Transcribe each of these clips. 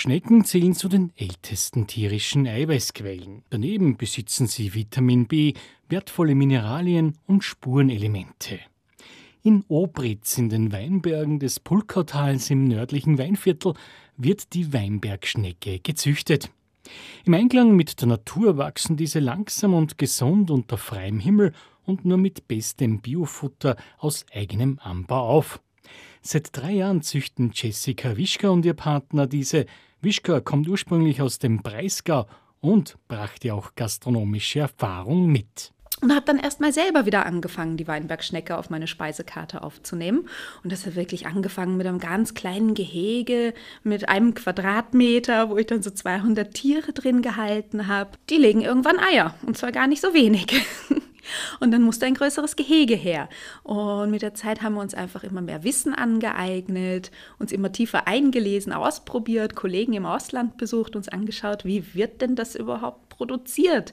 Schnecken zählen zu den ältesten tierischen Eiweißquellen. Daneben besitzen sie Vitamin B, wertvolle Mineralien und Spurenelemente. In Obritz in den Weinbergen des Pulkautals im nördlichen Weinviertel wird die Weinbergschnecke gezüchtet. Im Einklang mit der Natur wachsen diese langsam und gesund unter freiem Himmel und nur mit bestem Biofutter aus eigenem Anbau auf. Seit drei Jahren züchten Jessica Wischka und ihr Partner diese. Wischka kommt ursprünglich aus dem Breisgau und brachte auch gastronomische Erfahrung mit. Und habe dann erstmal selber wieder angefangen, die Weinbergschnecke auf meine Speisekarte aufzunehmen. Und das hat wirklich angefangen mit einem ganz kleinen Gehege, mit einem Quadratmeter, wo ich dann so 200 Tiere drin gehalten habe. Die legen irgendwann Eier. Und zwar gar nicht so wenig. Und dann musste ein größeres Gehege her. Und mit der Zeit haben wir uns einfach immer mehr Wissen angeeignet, uns immer tiefer eingelesen, ausprobiert, Kollegen im Ausland besucht, uns angeschaut, wie wird denn das überhaupt produziert?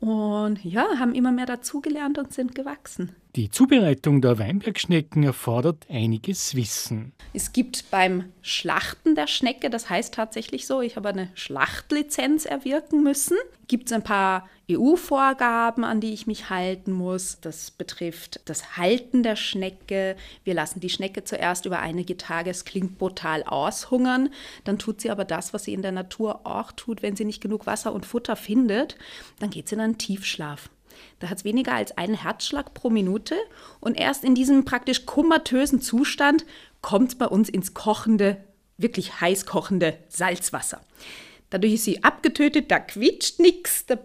Und ja, haben immer mehr dazugelernt und sind gewachsen. Die Zubereitung der Weinbergschnecken erfordert einiges Wissen. Es gibt beim Schlachten der Schnecke, das heißt tatsächlich so, ich habe eine Schlachtlizenz erwirken müssen, gibt es ein paar EU-Vorgaben, an die ich mich halten muss. Das betrifft das Halten der Schnecke. Wir lassen die Schnecke zuerst über einige Tage, es klingt brutal, aushungern. Dann tut sie aber das, was sie in der Natur auch tut, wenn sie nicht genug Wasser und Futter findet. Dann geht sie in einen Tiefschlaf. Da hat es weniger als einen Herzschlag pro Minute und erst in diesem praktisch komatösen Zustand kommt es bei uns ins kochende, wirklich heiß kochende Salzwasser. Dadurch ist sie abgetötet, da quietscht nichts, da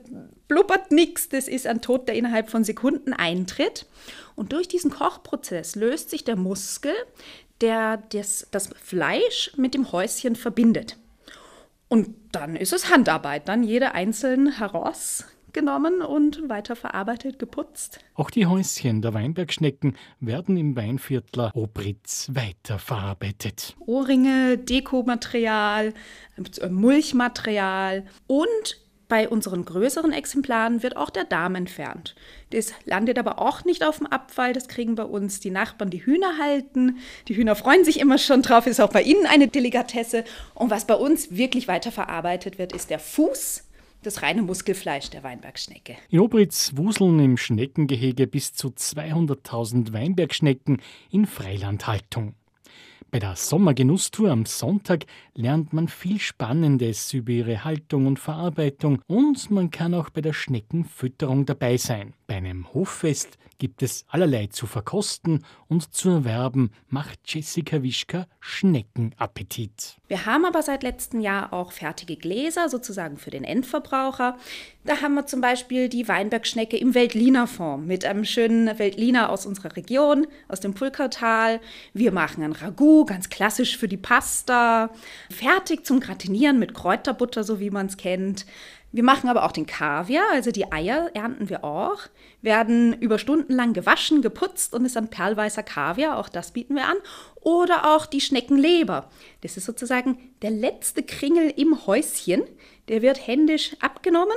blubbert nichts. Das ist ein Tod, der innerhalb von Sekunden eintritt. Und durch diesen Kochprozess löst sich der Muskel, der das, das Fleisch mit dem Häuschen verbindet. Und dann ist es Handarbeit, dann jede einzeln heraus genommen und weiterverarbeitet, geputzt. Auch die Häuschen der Weinbergschnecken werden im Weinviertler Obritz weiterverarbeitet. Ohrringe, Dekomaterial, Mulchmaterial und bei unseren größeren Exemplaren wird auch der Darm entfernt. Das landet aber auch nicht auf dem Abfall. Das kriegen bei uns die Nachbarn, die Hühner halten. Die Hühner freuen sich immer schon drauf. Ist auch bei ihnen eine Delikatesse. Und was bei uns wirklich weiterverarbeitet wird, ist der Fuß das reine Muskelfleisch der Weinbergschnecke. In Obritz wuseln im Schneckengehege bis zu 200.000 Weinbergschnecken in Freilandhaltung. Bei der Sommergenusstour am Sonntag lernt man viel Spannendes über ihre Haltung und Verarbeitung und man kann auch bei der Schneckenfütterung dabei sein. Bei einem Hoffest gibt es allerlei zu verkosten und zu erwerben, macht Jessica Wischka Schneckenappetit. Wir haben aber seit letztem Jahr auch fertige Gläser, sozusagen für den Endverbraucher. Da haben wir zum Beispiel die Weinbergschnecke im Veltliner-Form mit einem schönen Veltliner aus unserer Region, aus dem Pulkertal. Wir machen ein Ragout, ganz klassisch für die Pasta. Fertig zum Gratinieren mit Kräuterbutter, so wie man es kennt. Wir machen aber auch den Kaviar, also die Eier ernten wir auch, werden über Stunden lang gewaschen, geputzt und ist dann perlweißer Kaviar, auch das bieten wir an. Oder auch die Schneckenleber. Das ist sozusagen der letzte Kringel im Häuschen. Der wird händisch abgenommen,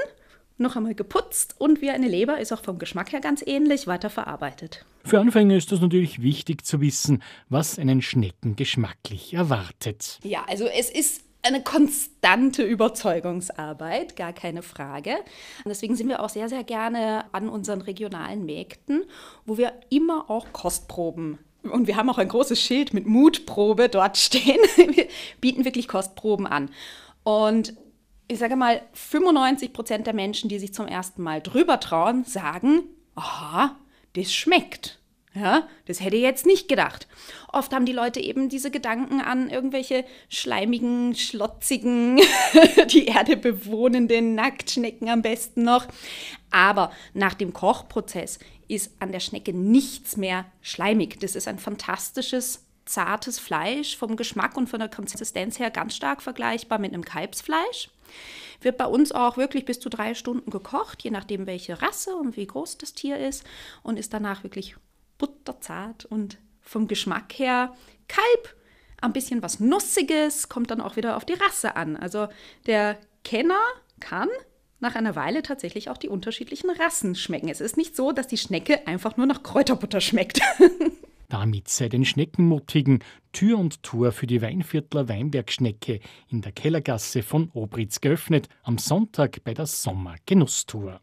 noch einmal geputzt und wie eine Leber ist auch vom Geschmack her ganz ähnlich weiterverarbeitet. Für Anfänger ist es natürlich wichtig zu wissen, was einen Schnecken geschmacklich erwartet. Ja, also es ist eine konstante Überzeugungsarbeit, gar keine Frage. Und deswegen sind wir auch sehr, sehr gerne an unseren regionalen Märkten, wo wir immer auch Kostproben und wir haben auch ein großes Schild mit Mutprobe dort stehen. Wir bieten wirklich Kostproben an. Und ich sage mal, 95 Prozent der Menschen, die sich zum ersten Mal drüber trauen, sagen, aha, das schmeckt. Ja, das hätte ich jetzt nicht gedacht. Oft haben die Leute eben diese Gedanken an irgendwelche schleimigen, schlotzigen, die Erde bewohnenden Nacktschnecken am besten noch. Aber nach dem Kochprozess ist an der Schnecke nichts mehr schleimig. Das ist ein fantastisches, zartes Fleisch, vom Geschmack und von der Konsistenz her ganz stark vergleichbar mit einem Kalbsfleisch. Wird bei uns auch wirklich bis zu drei Stunden gekocht, je nachdem welche Rasse und wie groß das Tier ist und ist danach wirklich butterzart und vom Geschmack her Kalb. Ein bisschen was Nussiges, kommt dann auch wieder auf die Rasse an. Also der Kenner kann nach einer Weile tatsächlich auch die unterschiedlichen Rassen schmecken. Es ist nicht so, dass die Schnecke einfach nur nach Kräuterbutter schmeckt. Damit sei den Schneckenmutigen Tür und Tor für die Weinviertler Weinbergschnecke in der Kellergasse von Obritz geöffnet, am Sonntag bei der Sommergenusstour.